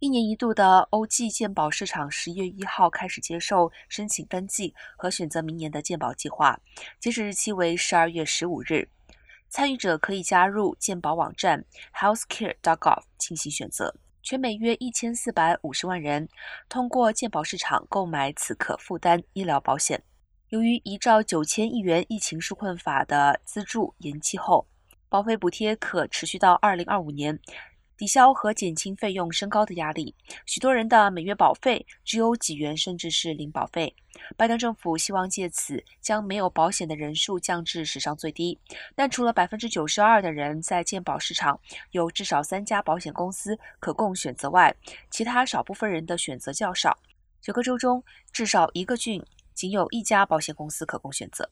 一年一度的欧际健保市场十月一号开始接受申请登记和选择明年的健保计划，截止日期为十二月十五日。参与者可以加入健保网站 healthcare.gov 进行选择。全美约一千四百五十万人通过健保市场购买此可负担医疗保险。由于依照九千亿元疫情纾困法的资助延期后，保费补贴可持续到二零二五年。抵消和减轻费用升高的压力，许多人的每月保费只有几元，甚至是零保费。拜登政府希望借此将没有保险的人数降至史上最低。但除了百分之九十二的人在健保市场有至少三家保险公司可供选择外，其他少部分人的选择较少。九个州中至少一个郡仅有一家保险公司可供选择。